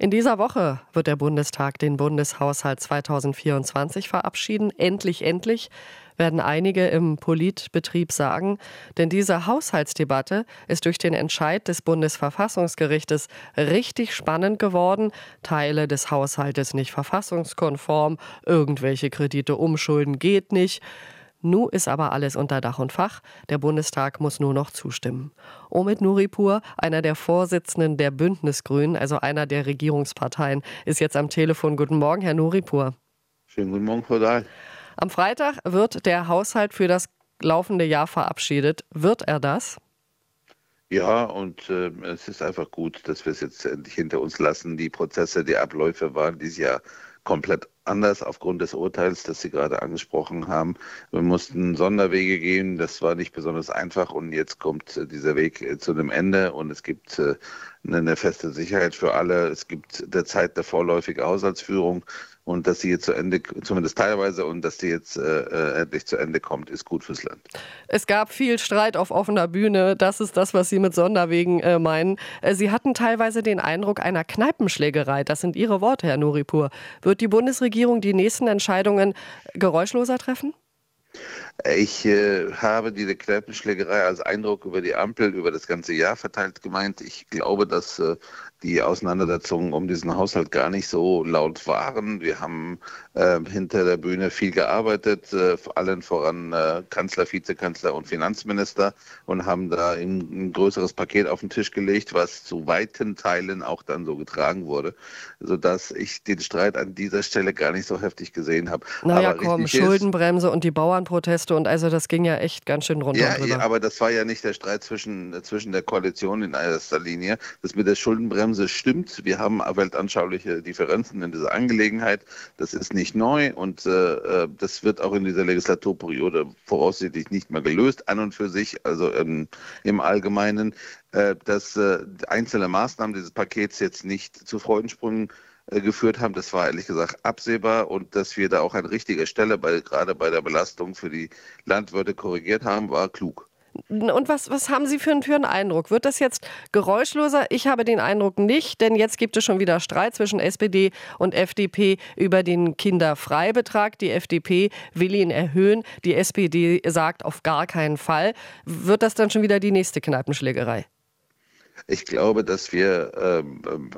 In dieser Woche wird der Bundestag den Bundeshaushalt 2024 verabschieden. Endlich, endlich werden einige im Politbetrieb sagen, denn diese Haushaltsdebatte ist durch den Entscheid des Bundesverfassungsgerichtes richtig spannend geworden. Teile des Haushaltes nicht verfassungskonform, irgendwelche Kredite umschulden geht nicht. Nu ist aber alles unter Dach und Fach. Der Bundestag muss nur noch zustimmen. Omid Nuripur, einer der Vorsitzenden der Bündnisgrünen, also einer der Regierungsparteien, ist jetzt am Telefon. Guten Morgen, Herr Nuripur. Schönen guten Morgen, Frau Dahl. Am Freitag wird der Haushalt für das laufende Jahr verabschiedet. Wird er das? Ja, und äh, es ist einfach gut, dass wir es jetzt endlich hinter uns lassen. Die Prozesse, die Abläufe waren dieses Jahr komplett anders aufgrund des Urteils, das Sie gerade angesprochen haben. Wir mussten Sonderwege gehen, das war nicht besonders einfach und jetzt kommt äh, dieser Weg äh, zu einem Ende und es gibt äh, eine feste Sicherheit für alle. Es gibt derzeit eine vorläufige Haushaltsführung und dass sie jetzt zu Ende, zumindest teilweise, und dass die jetzt äh, endlich zu Ende kommt, ist gut fürs Land. Es gab viel Streit auf offener Bühne. Das ist das, was Sie mit Sonderwegen äh, meinen. Sie hatten teilweise den Eindruck einer Kneipenschlägerei. Das sind Ihre Worte, Herr Nuripur. Wird die Bundesregierung die nächsten Entscheidungen geräuschloser treffen? Ich äh, habe diese Kneipenschlägerei als Eindruck über die Ampel über das ganze Jahr verteilt gemeint. Ich glaube, dass äh, die Auseinandersetzungen um diesen Haushalt gar nicht so laut waren. Wir haben äh, hinter der Bühne viel gearbeitet, äh, allen voran äh, Kanzler, Vizekanzler und Finanzminister und haben da ein, ein, größeres Paket auf den Tisch gelegt, was zu weiten Teilen auch dann so getragen wurde, sodass ich den Streit an dieser Stelle gar nicht so heftig gesehen habe. Naja, aber komm, Schuldenbremse ist, und die Bauernproteste und also das ging ja echt ganz schön runter. Ja, ja, aber das war ja nicht der Streit zwischen, zwischen der Koalition in erster Linie. Das mit der Schuldenbremse Bremse stimmt. Wir haben weltanschauliche Differenzen in dieser Angelegenheit. Das ist nicht neu und äh, äh, das wird auch in dieser Legislaturperiode voraussichtlich nicht mehr gelöst, an und für sich, also ähm, im Allgemeinen, äh, dass äh, einzelne Maßnahmen dieses Pakets jetzt nicht zu Freudensprüngen äh, geführt haben. Das war ehrlich gesagt absehbar und dass wir da auch an richtiger Stelle, bei, gerade bei der Belastung für die Landwirte korrigiert haben, war klug. Und was, was haben Sie für, für einen Eindruck? Wird das jetzt geräuschloser? Ich habe den Eindruck nicht, denn jetzt gibt es schon wieder Streit zwischen SPD und FDP über den Kinderfreibetrag. Die FDP will ihn erhöhen, die SPD sagt auf gar keinen Fall. Wird das dann schon wieder die nächste Kneipenschlägerei? Ich glaube, dass wir äh,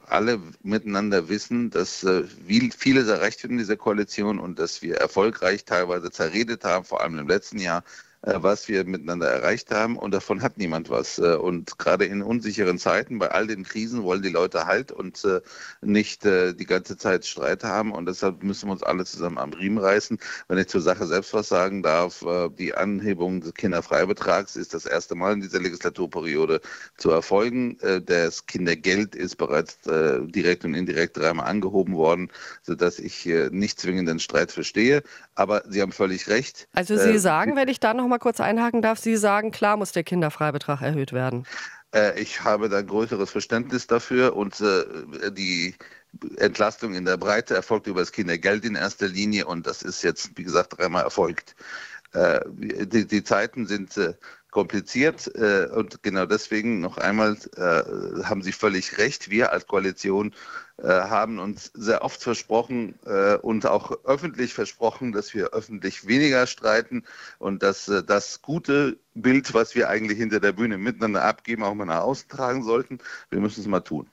alle miteinander wissen, dass äh, vieles erreicht wird in dieser Koalition und dass wir erfolgreich teilweise zerredet haben, vor allem im letzten Jahr, was wir miteinander erreicht haben und davon hat niemand was. Äh, und gerade in unsicheren Zeiten, bei all den Krisen wollen die Leute halt und äh, nicht die ganze Zeit Streit haben und deshalb müssen wir uns alle zusammen am Riemen reißen. Wenn ich zur Sache selbst was sagen darf, die Anhebung des Kinderfreibetrags ist das erste Mal in dieser Legislaturperiode zu erfolgen. Das Kindergeld ist bereits direkt und indirekt dreimal angehoben worden, sodass ich nicht zwingend den Streit verstehe. Aber Sie haben völlig recht. Also Sie sagen, wenn ich da noch mal kurz einhaken darf, Sie sagen, klar muss der Kinderfreibetrag erhöht werden. Äh, ich habe da größeres Verständnis dafür und äh, die Entlastung in der Breite erfolgt über das Kindergeld in erster Linie und das ist jetzt, wie gesagt, dreimal erfolgt. Äh, die, die Zeiten sind kompliziert äh, und genau deswegen noch einmal äh, haben Sie völlig recht. Wir als Koalition äh, haben uns sehr oft versprochen äh, und auch öffentlich versprochen, dass wir öffentlich weniger streiten und dass äh, das gute Bild, was wir eigentlich hinter der Bühne miteinander abgeben, auch mal nach außen tragen sollten. Wir müssen es mal tun.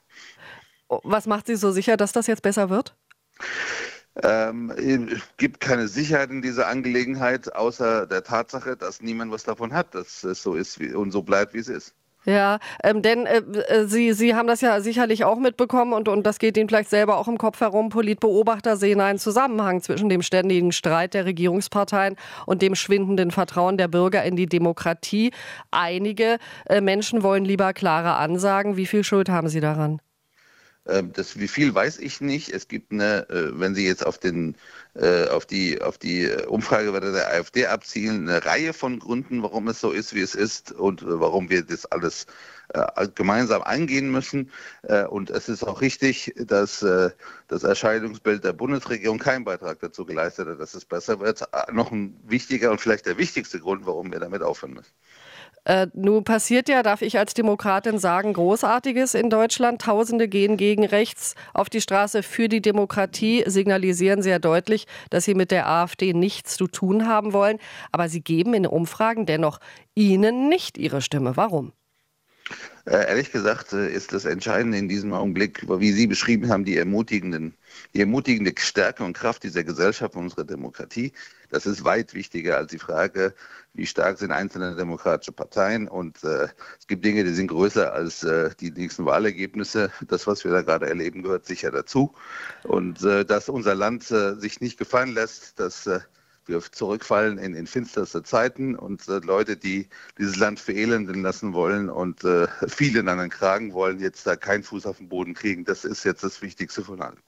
Was macht Sie so sicher, dass das jetzt besser wird? Ähm, es gibt keine Sicherheit in dieser Angelegenheit, außer der Tatsache, dass niemand was davon hat, dass es so ist wie, und so bleibt, wie es ist. Ja, ähm, denn äh, äh, Sie, Sie haben das ja sicherlich auch mitbekommen und, und das geht Ihnen vielleicht selber auch im Kopf herum. Politbeobachter sehen einen Zusammenhang zwischen dem ständigen Streit der Regierungsparteien und dem schwindenden Vertrauen der Bürger in die Demokratie. Einige äh, Menschen wollen lieber klare Ansagen. Wie viel Schuld haben Sie daran? Ähm, das, wie viel weiß ich nicht. Es gibt eine, äh, wenn Sie jetzt auf, den, äh, auf die, auf die Umfragewerte der AfD abzielen, eine Reihe von Gründen, warum es so ist, wie es ist und äh, warum wir das alles gemeinsam angehen müssen. Und es ist auch richtig, dass das Erscheinungsbild der Bundesregierung keinen Beitrag dazu geleistet hat, dass es besser wird. Noch ein wichtiger und vielleicht der wichtigste Grund, warum wir damit aufhören müssen. Äh, nun passiert ja, darf ich als Demokratin sagen, Großartiges in Deutschland. Tausende gehen gegen rechts auf die Straße für die Demokratie, signalisieren sehr deutlich, dass sie mit der AfD nichts zu tun haben wollen. Aber sie geben in Umfragen dennoch ihnen nicht ihre Stimme. Warum? Äh, ehrlich gesagt äh, ist das Entscheidende in diesem Augenblick, wie Sie beschrieben haben, die ermutigenden, die ermutigende Stärke und Kraft dieser Gesellschaft, unserer Demokratie. Das ist weit wichtiger als die Frage, wie stark sind einzelne demokratische Parteien. Und äh, es gibt Dinge, die sind größer als äh, die nächsten Wahlergebnisse. Das, was wir da gerade erleben, gehört sicher dazu. Und äh, dass unser Land äh, sich nicht gefallen lässt, dass wir zurückfallen in, in finsterste Zeiten und äh, Leute, die dieses Land verelenden lassen wollen und äh, viele an den Kragen wollen, jetzt da keinen Fuß auf den Boden kriegen. Das ist jetzt das Wichtigste von allem.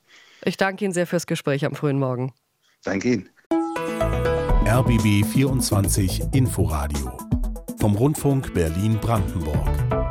Ich danke Ihnen sehr fürs Gespräch am frühen Morgen. Danke Ihnen. RBB 24 Inforadio vom Rundfunk Berlin-Brandenburg.